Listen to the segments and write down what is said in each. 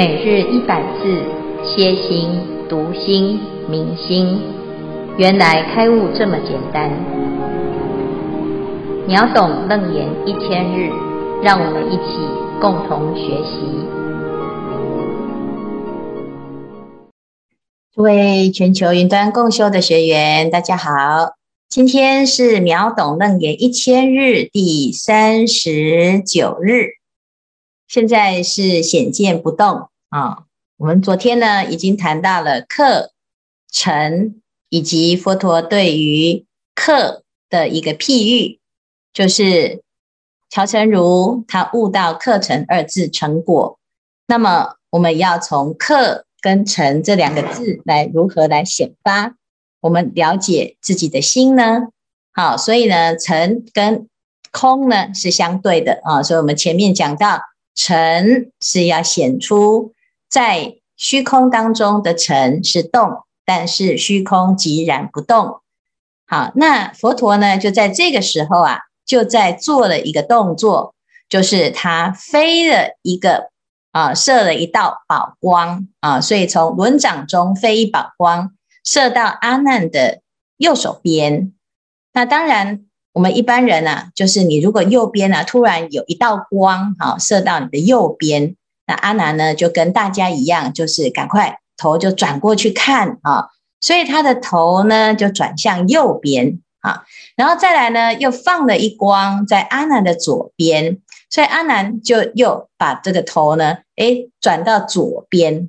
每日一百字，歇心、读心、明心，原来开悟这么简单。秒懂楞严一千日，让我们一起共同学习。诸位全球云端共修的学员，大家好，今天是秒懂楞严一千日第三十九日。现在是显见不动啊！我们昨天呢已经谈到了客、尘，以及佛陀对于客的一个譬喻，就是乔成如他悟到客尘二字成果。那么我们要从客跟尘这两个字来如何来显发？我们了解自己的心呢？好，所以呢，尘跟空呢是相对的啊！所以我们前面讲到。尘是要显出在虚空当中的尘是动，但是虚空即然不动。好，那佛陀呢，就在这个时候啊，就在做了一个动作，就是他飞了一个啊，射了一道宝光啊，所以从轮掌中飞一宝光，射到阿难的右手边。那当然。我们一般人啊，就是你如果右边啊，突然有一道光，哈，射到你的右边，那阿南呢就跟大家一样，就是赶快头就转过去看啊，所以他的头呢就转向右边啊，然后再来呢又放了一光在阿南的左边，所以阿南就又把这个头呢，诶，转到左边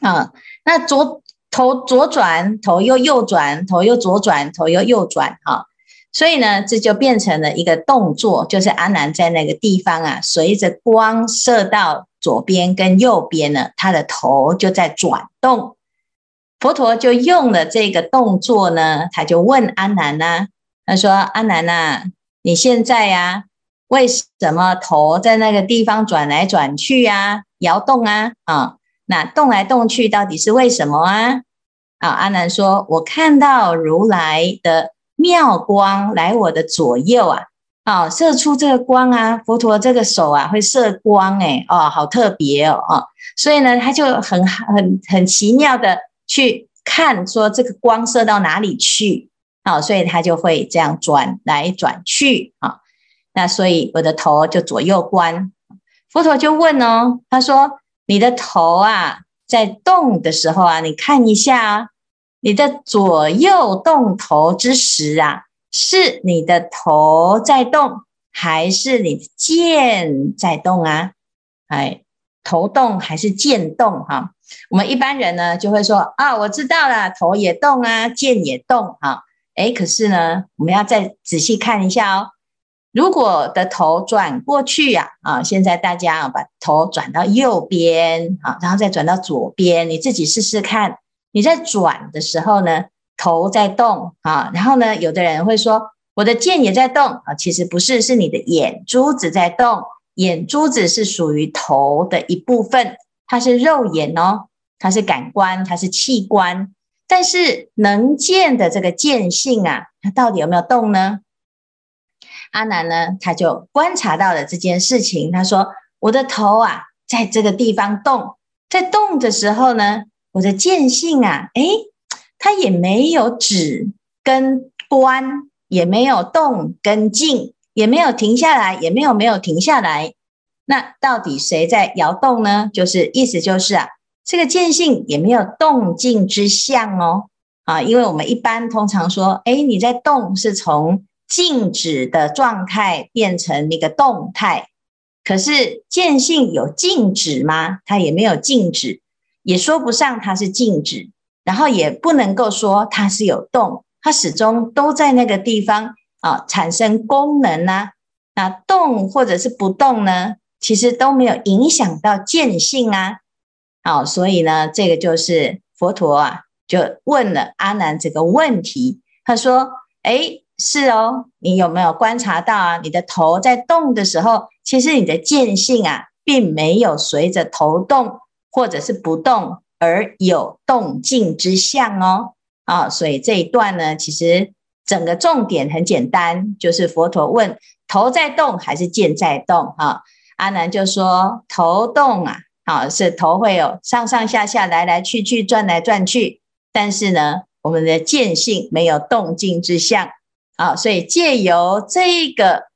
啊，那左头左转，头又右转，头又左转，头又右转，哈。所以呢，这就变成了一个动作，就是阿南在那个地方啊，随着光射到左边跟右边呢，他的头就在转动。佛陀就用了这个动作呢，他就问阿难呢、他说：“阿难呐，你现在呀，为什么头在那个地方转来转去啊，摇动啊？啊，那动来动去到底是为什么啊？”啊，阿难说：“我看到如来的。”妙光来我的左右啊，啊，射出这个光啊，佛陀这个手啊会射光诶，哦，好特别哦，啊，所以呢，他就很很很奇妙的去看说这个光射到哪里去，啊，所以他就会这样转来转去啊，那所以我的头就左右观，佛陀就问哦，他说你的头啊在动的时候啊，你看一下啊。你的左右动头之时啊，是你的头在动，还是你的剑在动啊？哎，头动还是剑动？哈，我们一般人呢就会说啊，我知道了，头也动啊，剑也动哈。哎，可是呢，我们要再仔细看一下哦。如果的头转过去呀，啊，现在大家啊把头转到右边啊，然后再转到左边，你自己试试看。你在转的时候呢，头在动啊，然后呢，有的人会说我的剑也在动啊，其实不是，是你的眼珠子在动，眼珠子是属于头的一部分，它是肉眼哦，它是感官，它是器官，但是能见的这个见性啊，它到底有没有动呢？阿南呢，他就观察到了这件事情，他说我的头啊，在这个地方动，在动的时候呢。我的见性啊，诶，它也没有止跟观，也没有动跟静，也没有停下来，也没有没有停下来。那到底谁在摇动呢？就是意思就是啊，这个见性也没有动静之相哦。啊，因为我们一般通常说，诶，你在动是从静止的状态变成那个动态，可是见性有静止吗？它也没有静止。也说不上它是静止，然后也不能够说它是有动，它始终都在那个地方啊，产生功能呢、那动或者是不动呢，其实都没有影响到见性啊。好，所以呢，这个就是佛陀啊，就问了阿难这个问题。他说：“诶，是哦，你有没有观察到啊？你的头在动的时候，其实你的见性啊，并没有随着头动。”或者是不动而有动静之相哦，啊，所以这一段呢，其实整个重点很简单，就是佛陀问头在动还是剑在动？啊？阿难就说头动啊，啊，是头会有上上下下、来来去去、转来转去，但是呢，我们的见性没有动静之相。啊，所以借由这个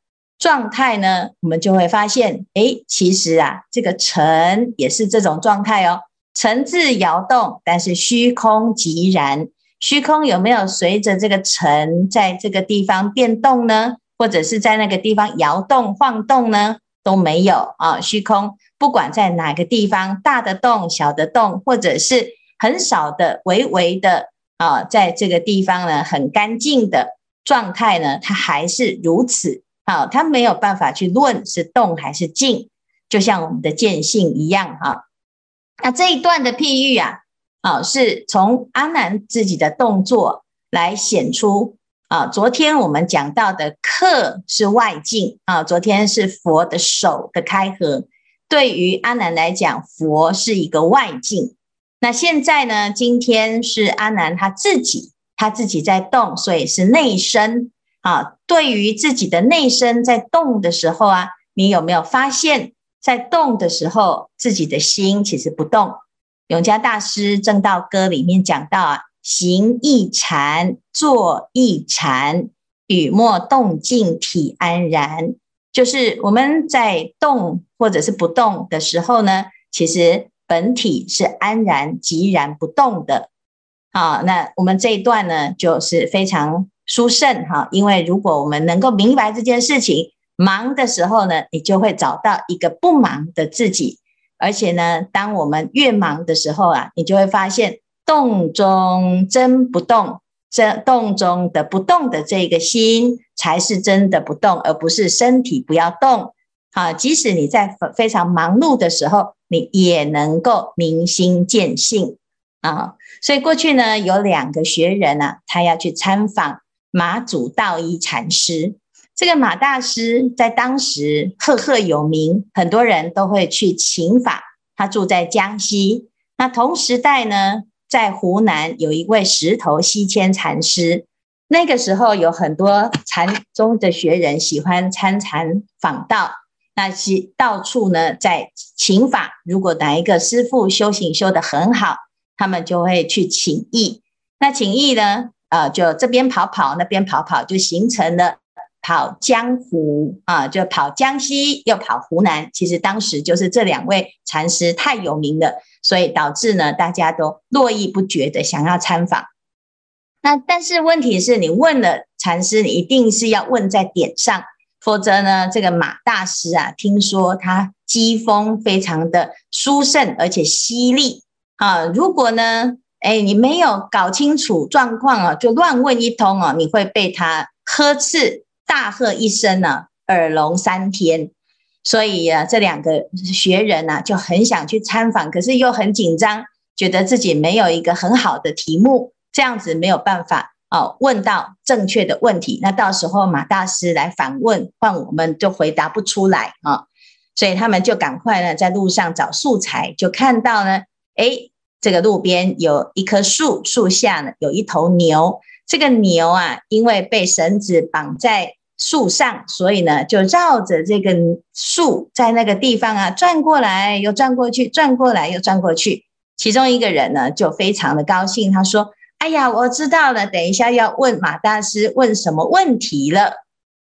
状态呢，我们就会发现，诶，其实啊，这个尘也是这种状态哦，尘自摇动，但是虚空即然。虚空有没有随着这个尘在这个地方变动呢？或者是在那个地方摇动晃动呢？都没有啊！虚空不管在哪个地方，大的动、小的动，或者是很少的、微微的啊，在这个地方呢，很干净的状态呢，它还是如此啊！它没有办法去论是动还是静，就像我们的见性一样哈。那这一段的譬喻啊。啊，是从阿难自己的动作来显出啊。昨天我们讲到的客是外境啊，昨天是佛的手的开合，对于阿难来讲，佛是一个外境。那现在呢，今天是阿难他自己，他自己在动，所以是内身啊。对于自己的内身在动的时候啊，你有没有发现，在动的时候，自己的心其实不动？永嘉大师《证道歌》里面讲到啊，行亦禅，坐亦禅，语默动静体安然。就是我们在动或者是不动的时候呢，其实本体是安然寂然不动的。好，那我们这一段呢，就是非常殊胜哈，因为如果我们能够明白这件事情，忙的时候呢，你就会找到一个不忙的自己。而且呢，当我们越忙的时候啊，你就会发现动中真不动，这动中的不动的这个心才是真的不动，而不是身体不要动。啊，即使你在非常忙碌的时候，你也能够明心见性啊。所以过去呢，有两个学人啊，他要去参访马祖道一禅师。这个马大师在当时赫赫有名，很多人都会去请法。他住在江西。那同时代呢，在湖南有一位石头西迁禅师。那个时候有很多禅宗的学人喜欢参禅访道，那是到处呢在请法。如果哪一个师父修行修得很好，他们就会去请益。那请益呢，呃，就这边跑跑，那边跑跑，就形成了。跑江湖啊，就跑江西，又跑湖南。其实当时就是这两位禅师太有名了，所以导致呢，大家都络绎不绝的想要参访。那但是问题是你问了禅师，你一定是要问在点上，否则呢，这个马大师啊，听说他机锋非常的殊胜，而且犀利啊。如果呢，哎，你没有搞清楚状况啊，就乱问一通啊，你会被他呵斥。大喝一声呢、啊，耳聋三天。所以啊，这两个学人呢、啊、就很想去参访，可是又很紧张，觉得自己没有一个很好的题目，这样子没有办法哦问到正确的问题。那到时候马大师来反问，换我们就回答不出来啊、哦。所以他们就赶快呢在路上找素材，就看到呢，诶，这个路边有一棵树，树下呢有一头牛。这个牛啊，因为被绳子绑在树上，所以呢，就绕着这根树，在那个地方啊转过来又转过去，转过来又转过去。其中一个人呢，就非常的高兴，他说：“哎呀，我知道了，等一下要问马大师问什么问题了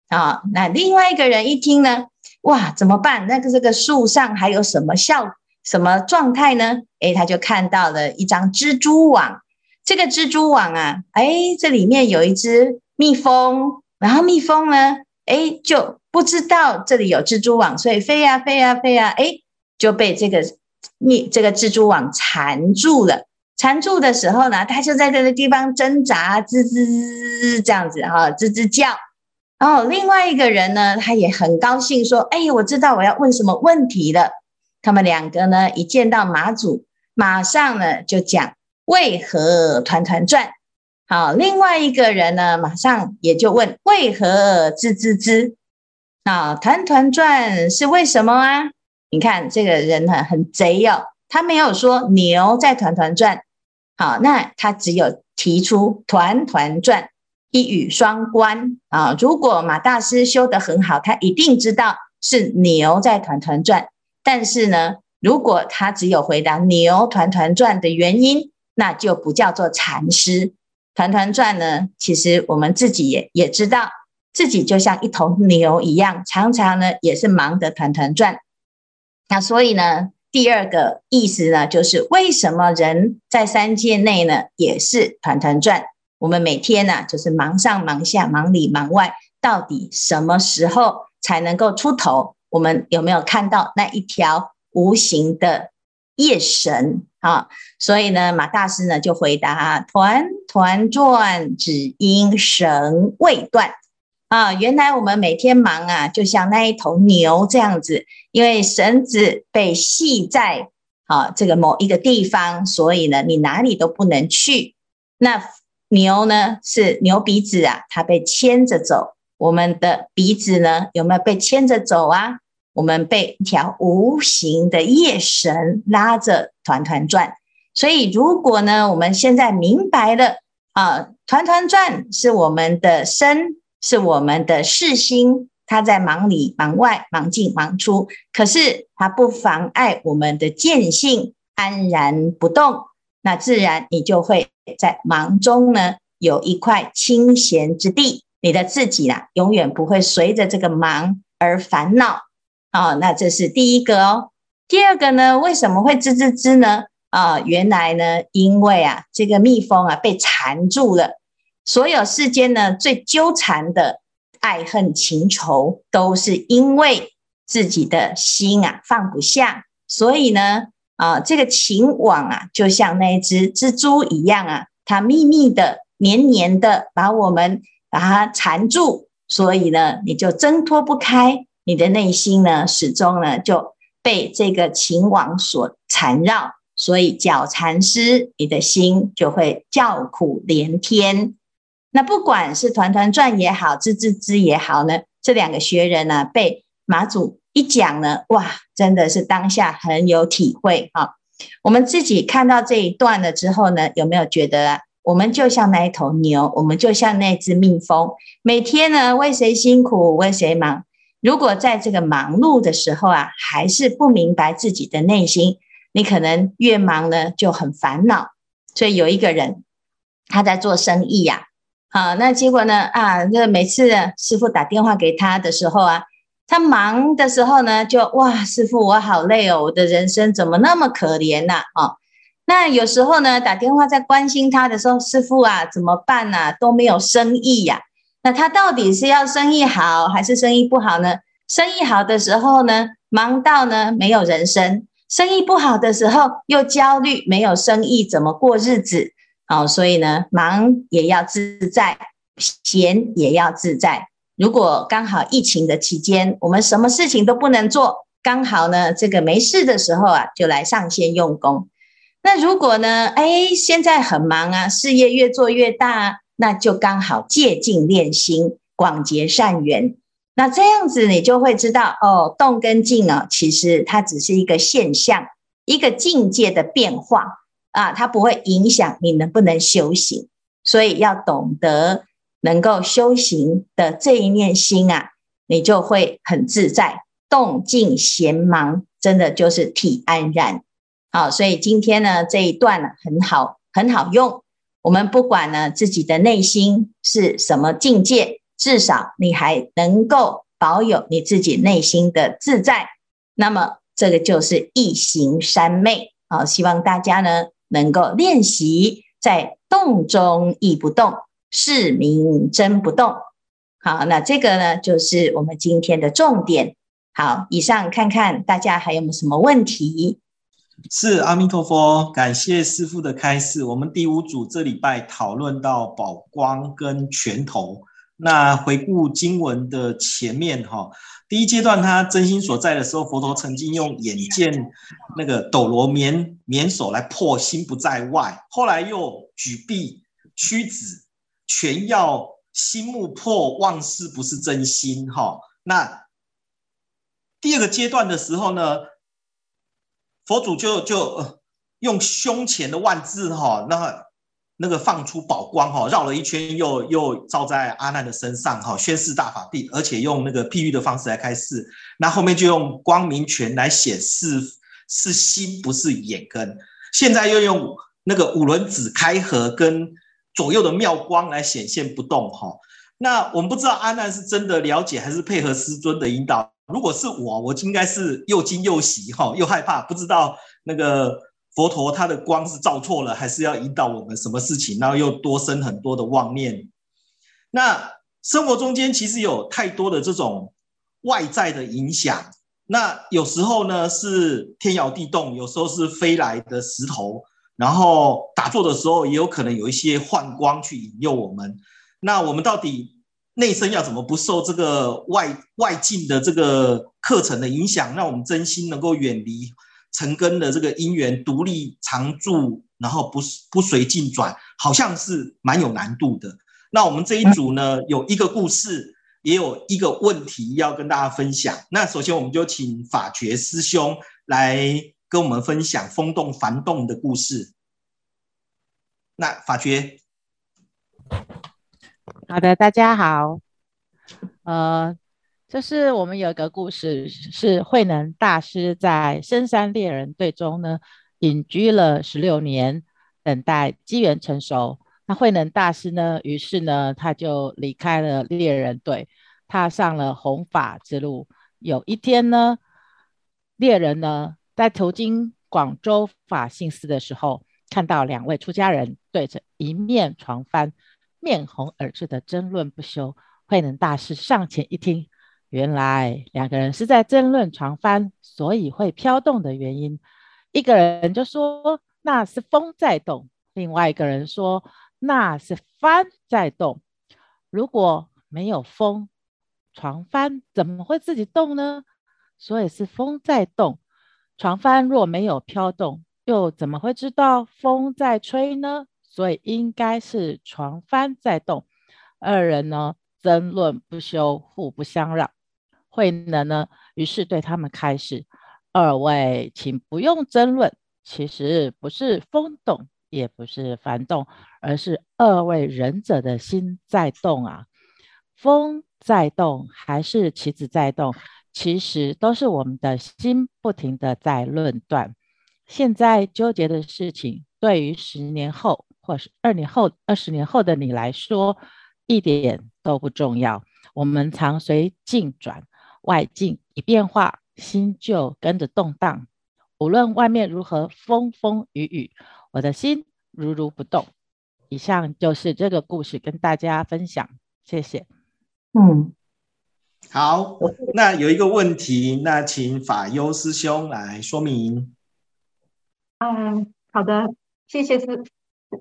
啊。”那另外一个人一听呢，哇，怎么办？那个这个树上还有什么效什么状态呢？诶，他就看到了一张蜘蛛网。这个蜘蛛网啊，哎，这里面有一只蜜蜂，然后蜜蜂呢，哎，就不知道这里有蜘蛛网，所以飞呀飞呀飞呀，哎，就被这个蜜这个蜘蛛网缠住了。缠住的时候呢，它就在这个地方挣扎，吱吱这样子哈，吱吱叫。然后另外一个人呢，他也很高兴，说：“哎，我知道我要问什么问题了。”他们两个呢，一见到马祖，马上呢就讲。为何团团转？好，另外一个人呢，马上也就问：为何吱吱吱？啊，团团转是为什么啊？你看这个人很很贼哦，他没有说牛在团团转。好，那他只有提出团团转，一语双关啊。如果马大师修得很好，他一定知道是牛在团团转。但是呢，如果他只有回答牛团团转的原因，那就不叫做禅师。团团转呢，其实我们自己也也知道，自己就像一头牛一样，常常呢也是忙得团团转。那所以呢，第二个意思呢，就是为什么人在三界内呢也是团团转？我们每天呢就是忙上忙下，忙里忙外，到底什么时候才能够出头？我们有没有看到那一条无形的夜神？啊，所以呢，马大师呢就回答：团团转，只因绳未断。啊，原来我们每天忙啊，就像那一头牛这样子，因为绳子被系在啊这个某一个地方，所以呢，你哪里都不能去。那牛呢，是牛鼻子啊，它被牵着走。我们的鼻子呢，有没有被牵着走啊？我们被一条无形的夜绳拉着团团转，所以如果呢，我们现在明白了啊，团团转是我们的身，是我们的世心，它在忙里忙外，忙进忙出，可是它不妨碍我们的见性安然不动，那自然你就会在忙中呢有一块清闲之地，你的自己啊，永远不会随着这个忙而烦恼。哦，那这是第一个哦。第二个呢，为什么会吱吱吱呢？啊，原来呢，因为啊，这个蜜蜂啊被缠住了。所有世间呢最纠缠的爱恨情仇，都是因为自己的心啊放不下。所以呢，啊，这个情网啊，就像那只蜘蛛一样啊，它密密的、黏黏的把我们把它缠住，所以呢，你就挣脱不开。你的内心呢，始终呢就被这个情网所缠绕，所以脚缠丝，你的心就会叫苦连天。那不管是团团转也好，吱吱吱也好呢，这两个学人呢，被马祖一讲呢，哇，真的是当下很有体会哈。我们自己看到这一段了之后呢，有没有觉得啊，我们就像那一头牛，我们就像那只蜜蜂，每天呢为谁辛苦为谁忙？如果在这个忙碌的时候啊，还是不明白自己的内心，你可能越忙呢就很烦恼。所以有一个人他在做生意呀，啊，那结果呢啊，那每次师父打电话给他的时候啊，他忙的时候呢就哇，师父我好累哦，我的人生怎么那么可怜呐？啊，那有时候呢打电话在关心他的时候，师父啊怎么办呐？都没有生意呀。那他到底是要生意好还是生意不好呢？生意好的时候呢，忙到呢没有人生；生意不好的时候又焦虑，没有生意怎么过日子？好，所以呢，忙也要自在，闲也要自在。如果刚好疫情的期间，我们什么事情都不能做，刚好呢这个没事的时候啊，就来上线用功。那如果呢，哎，现在很忙啊，事业越做越大。那就刚好借境练心，广结善缘。那这样子你就会知道哦，动跟静啊，其实它只是一个现象，一个境界的变化啊，它不会影响你能不能修行。所以要懂得能够修行的这一念心啊，你就会很自在，动静闲忙，真的就是体安然。好，所以今天呢这一段呢很好，很好用。我们不管呢自己的内心是什么境界，至少你还能够保有你自己内心的自在，那么这个就是一行三昧啊！希望大家呢能够练习在动中亦不动，是名真不动。好，那这个呢就是我们今天的重点。好，以上看看大家还有没有什么问题？是阿弥陀佛，感谢师父的开示。我们第五组这礼拜讨论到宝光跟拳头。那回顾经文的前面哈，第一阶段他真心所在的时候，佛陀曾经用眼见那个斗罗绵绵手来破心不在外，后来又举臂屈指拳要心目破妄事不是真心哈。那第二个阶段的时候呢？佛祖就就用胸前的万字哈，那那个放出宝光哈，绕了一圈又又照在阿难的身上哈，宣示大法地，而且用那个譬喻的方式来开示。那后面就用光明拳来显示是心，不是眼根。现在又用那个五轮子开合跟左右的妙光来显现不动哈。那我们不知道阿难是真的了解还是配合师尊的引导。如果是我，我应该是又惊又喜哈，又害怕，不知道那个佛陀他的光是照错了，还是要引导我们什么事情，然后又多生很多的妄念。那生活中间其实有太多的这种外在的影响。那有时候呢是天摇地动，有时候是飞来的石头，然后打坐的时候也有可能有一些幻光去引诱我们。那我们到底内身要怎么不受这个外外境的这个课程的影响，让我们真心能够远离尘根的这个因缘，独立常住，然后不不随境转，好像是蛮有难度的。那我们这一组呢，有一个故事，也有一个问题要跟大家分享。那首先我们就请法觉师兄来跟我们分享风动幡动的故事。那法觉。好的，大家好。呃，就是我们有一个故事，是慧能大师在深山猎人队中呢隐居了十六年，等待机缘成熟。那慧能大师呢，于是呢他就离开了猎人队，踏上了弘法之路。有一天呢，猎人呢在途经广州法性寺的时候，看到两位出家人对着一面床幡。面红耳赤的争论不休，慧能大师上前一听，原来两个人是在争论床帆，所以会飘动的原因。一个人就说那是风在动，另外一个人说那是帆在动。如果没有风，床帆怎么会自己动呢？所以是风在动。床帆若没有飘动，又怎么会知道风在吹呢？所以应该是床幡在动，二人呢争论不休，互不相让。慧能呢，于是对他们开始：二位，请不用争论，其实不是风动，也不是幡动，而是二位仁者的心在动啊。风在动还是棋子在动，其实都是我们的心不停地在论断。现在纠结的事情，对于十年后。或是二年后、二十年后的你来说，一点都不重要。我们常随境转，外境一变化，心就跟着动荡。无论外面如何风风雨雨，我的心如如不动。以上就是这个故事，跟大家分享。谢谢。嗯，好。那有一个问题，那请法优师兄来说明。嗯，好的，谢谢师。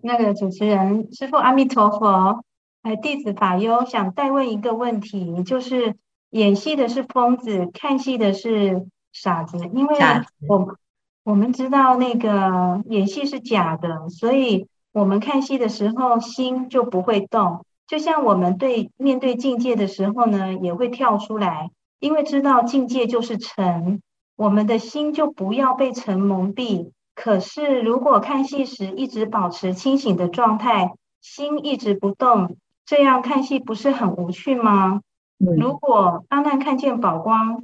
那个主持人师傅阿弥陀佛，哎，弟子法优想代问一个问题，就是演戏的是疯子，看戏的是傻子，因为我我们知道那个演戏是假的，所以我们看戏的时候心就不会动，就像我们对面对境界的时候呢，也会跳出来，因为知道境界就是尘，我们的心就不要被尘蒙蔽。可是，如果看戏时一直保持清醒的状态，心一直不动，这样看戏不是很无趣吗？嗯、如果阿难看见宝光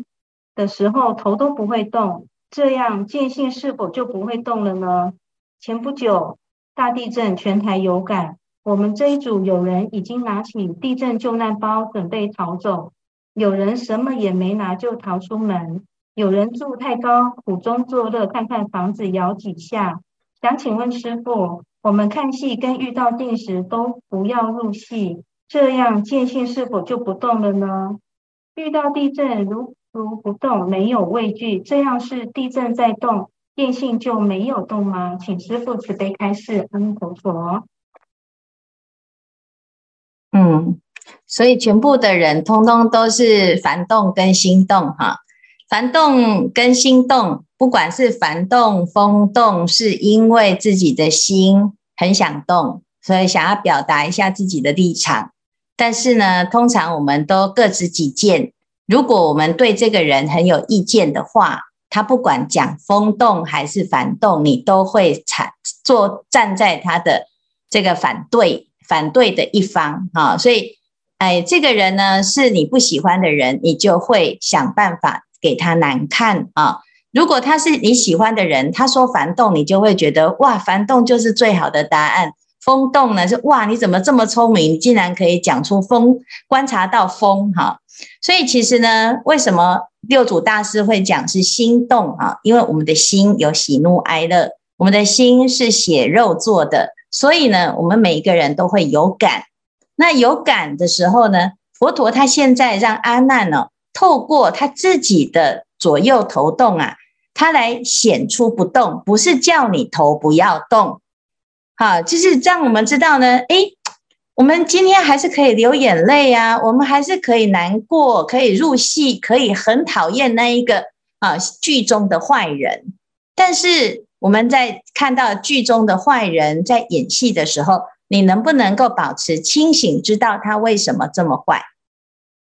的时候头都不会动，这样见性是否就不会动了呢？前不久大地震，全台有感，我们这一组有人已经拿起地震救难包准备逃走，有人什么也没拿就逃出门。有人住太高，苦中作乐，看看房子摇几下。想请问师父，我们看戏跟遇到定时都不要入戏，这样见性是否就不动了呢？遇到地震如如不动，没有畏惧，这样是地震在动，见性就没有动吗？请师父慈悲开示。阿弥陀佛。嗯，所以全部的人通通都是凡动跟心动哈。幡动跟心动，不管是幡动、风动，是因为自己的心很想动，所以想要表达一下自己的立场。但是呢，通常我们都各执己见。如果我们对这个人很有意见的话，他不管讲风动还是反动，你都会产做站在他的这个反对反对的一方啊。所以，哎，这个人呢是你不喜欢的人，你就会想办法。给他难看啊，如果他是你喜欢的人，他说幡动，你就会觉得哇，幡动就是最好的答案。风动呢是哇，你怎么这么聪明，竟然可以讲出风，观察到风哈。所以其实呢，为什么六祖大师会讲是心动啊？因为我们的心有喜怒哀乐，我们的心是血肉做的，所以呢，我们每一个人都会有感。那有感的时候呢，佛陀他现在让阿难呢，透过他自己的左右头动啊，他来显出不动，不是叫你头不要动。好，就是让我们知道呢，诶，我们今天还是可以流眼泪啊，我们还是可以难过，可以入戏，可以很讨厌那一个啊剧中的坏人。但是我们在看到剧中的坏人在演戏的时候，你能不能够保持清醒，知道他为什么这么坏？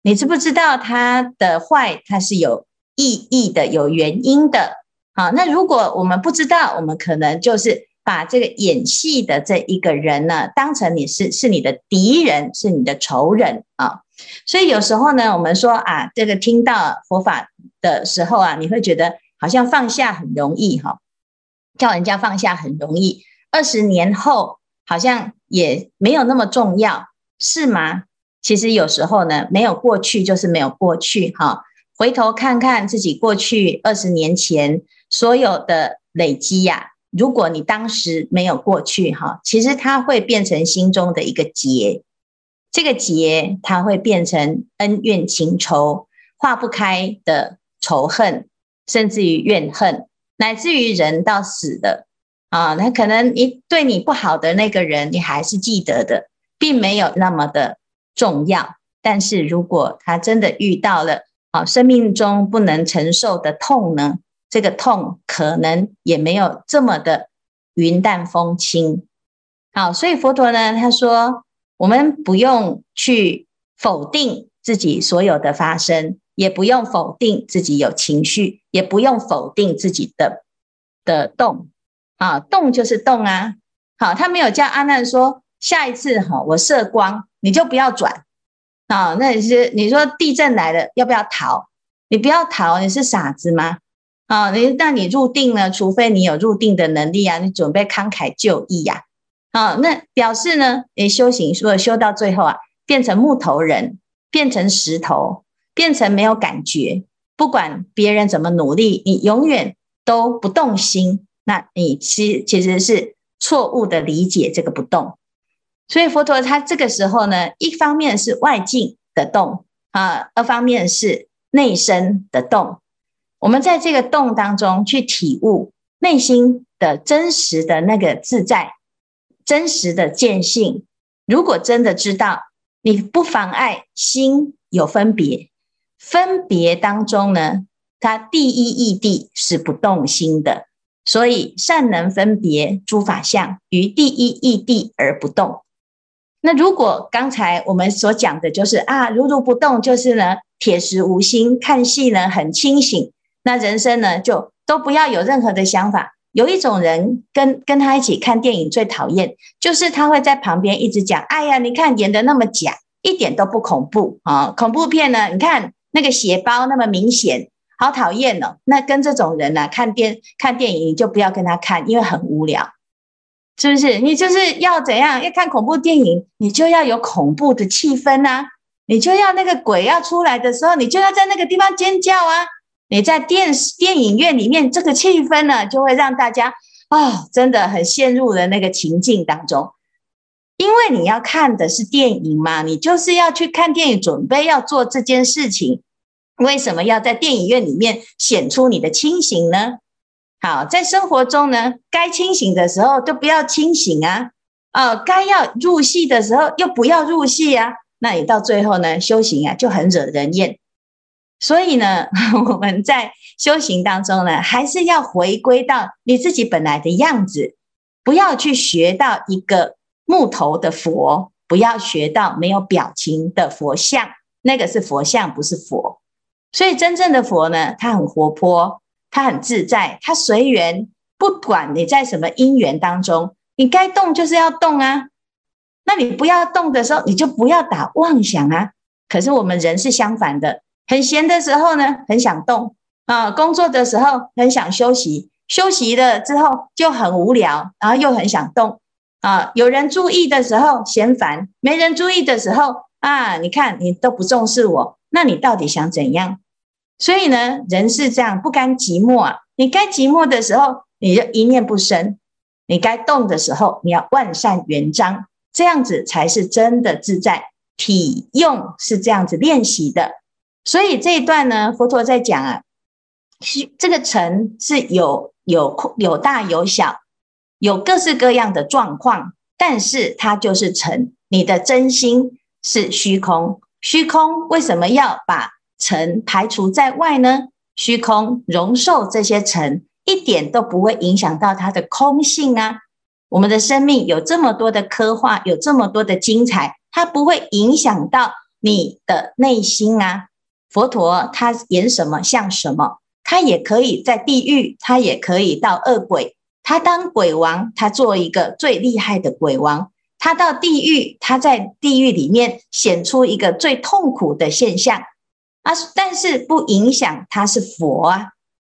你知不知道他的坏，他是有意义的，有原因的？好，那如果我们不知道，我们可能就是。把这个演戏的这一个人呢，当成你是是你的敌人，是你的仇人啊。所以有时候呢，我们说啊，这个听到佛法的时候啊，你会觉得好像放下很容易哈，叫人家放下很容易。二十年后好像也没有那么重要，是吗？其实有时候呢，没有过去就是没有过去哈。回头看看自己过去二十年前所有的累积呀。如果你当时没有过去哈，其实它会变成心中的一个结，这个结它会变成恩怨情仇化不开的仇恨，甚至于怨恨，乃至于人到死的啊，那可能你对你不好的那个人，你还是记得的，并没有那么的重要。但是如果他真的遇到了啊，生命中不能承受的痛呢？这个痛可能也没有这么的云淡风轻，好，所以佛陀呢，他说，我们不用去否定自己所有的发生，也不用否定自己有情绪，也不用否定自己的的动，啊，动就是动啊，好，他没有叫阿难说，下一次哈，我射光，你就不要转，啊，那你是你说地震来了，要不要逃？你不要逃，你是傻子吗？啊，你那你入定呢？除非你有入定的能力啊，你准备慷慨就义呀。啊，那表示呢，你修行说修到最后啊，变成木头人，变成石头，变成没有感觉，不管别人怎么努力，你永远都不动心。那你其其实是错误的理解这个不动。所以佛陀他这个时候呢，一方面是外境的动啊，二方面是内身的动。我们在这个动当中去体悟内心的真实的那个自在，真实的见性。如果真的知道，你不妨碍心有分别，分别当中呢，它第一义谛是不动心的，所以善能分别诸法相于第一义谛而不动。那如果刚才我们所讲的就是啊，如如不动，就是呢铁石无心，看戏呢很清醒。那人生呢，就都不要有任何的想法。有一种人跟跟他一起看电影最讨厌，就是他会在旁边一直讲：“哎呀，你看演的那么假，一点都不恐怖啊！恐怖片呢，你看那个血包那么明显，好讨厌哦。”那跟这种人呢，看电看电影就不要跟他看，因为很无聊，是不是？你就是要怎样？要看恐怖电影，你就要有恐怖的气氛啊！你就要那个鬼要出来的时候，你就要在那个地方尖叫啊！你在电视电影院里面，这个气氛呢，就会让大家啊、哦，真的很陷入了那个情境当中。因为你要看的是电影嘛，你就是要去看电影，准备要做这件事情。为什么要在电影院里面显出你的清醒呢？好，在生活中呢，该清醒的时候就不要清醒啊，哦，该要入戏的时候又不要入戏啊，那你到最后呢，修行啊就很惹人厌。所以呢，我们在修行当中呢，还是要回归到你自己本来的样子，不要去学到一个木头的佛，不要学到没有表情的佛像，那个是佛像，不是佛。所以真正的佛呢，他很活泼，他很自在，他随缘，不管你在什么因缘当中，你该动就是要动啊。那你不要动的时候，你就不要打妄想啊。可是我们人是相反的。很闲的时候呢，很想动啊，工作的时候很想休息，休息了之后就很无聊，然后又很想动啊。有人注意的时候嫌烦，没人注意的时候啊，你看你都不重视我，那你到底想怎样？所以呢，人是这样，不甘寂寞啊。你该寂寞的时候，你就一念不生；你该动的时候，你要万善圆彰，这样子才是真的自在。体用是这样子练习的。所以这一段呢，佛陀在讲啊，这个尘是有有有大有小，有各式各样的状况，但是它就是尘。你的真心是虚空，虚空为什么要把？尘排除在外呢？虚空容受这些尘，一点都不会影响到它的空性啊。我们的生命有这么多的刻画，有这么多的精彩，它不会影响到你的内心啊。佛陀他演什么像什么，他也可以在地狱，他也可以到恶鬼，他当鬼王，他做一个最厉害的鬼王，他到地狱，他在地狱里面显出一个最痛苦的现象。啊，但是不影响他是佛啊，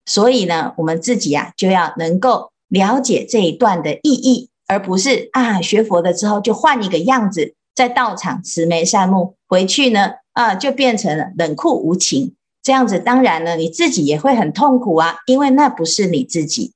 所以呢，我们自己啊就要能够了解这一段的意义，而不是啊学佛了之后就换一个样子，在道场慈眉善目，回去呢啊就变成了冷酷无情，这样子当然呢你自己也会很痛苦啊，因为那不是你自己，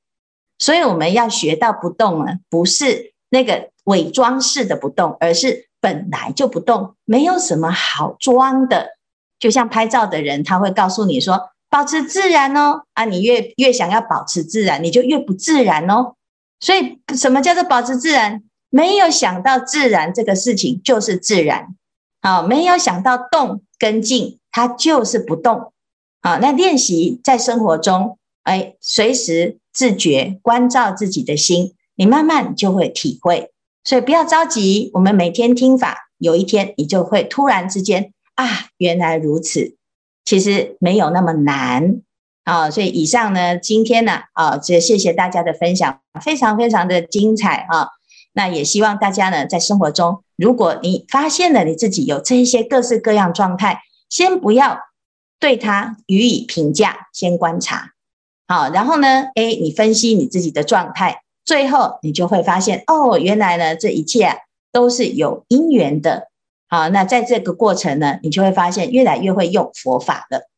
所以我们要学到不动呢，不是那个伪装式的不动，而是本来就不动，没有什么好装的。就像拍照的人，他会告诉你说：“保持自然哦。”啊，你越越想要保持自然，你就越不自然哦。所以，什么叫做保持自然？没有想到自然这个事情就是自然。啊，没有想到动跟静，它就是不动。啊，那练习在生活中，哎，随时自觉关照自己的心，你慢慢就会体会。所以不要着急，我们每天听法，有一天你就会突然之间。啊，原来如此，其实没有那么难啊。所以以上呢，今天呢，啊，这谢谢大家的分享，非常非常的精彩啊。那也希望大家呢，在生活中，如果你发现了你自己有这一些各式各样状态，先不要对它予以评价，先观察。好，然后呢，诶，你分析你自己的状态，最后你就会发现，哦，原来呢，这一切，都是有因缘的。好，那在这个过程呢，你就会发现越来越会用佛法了。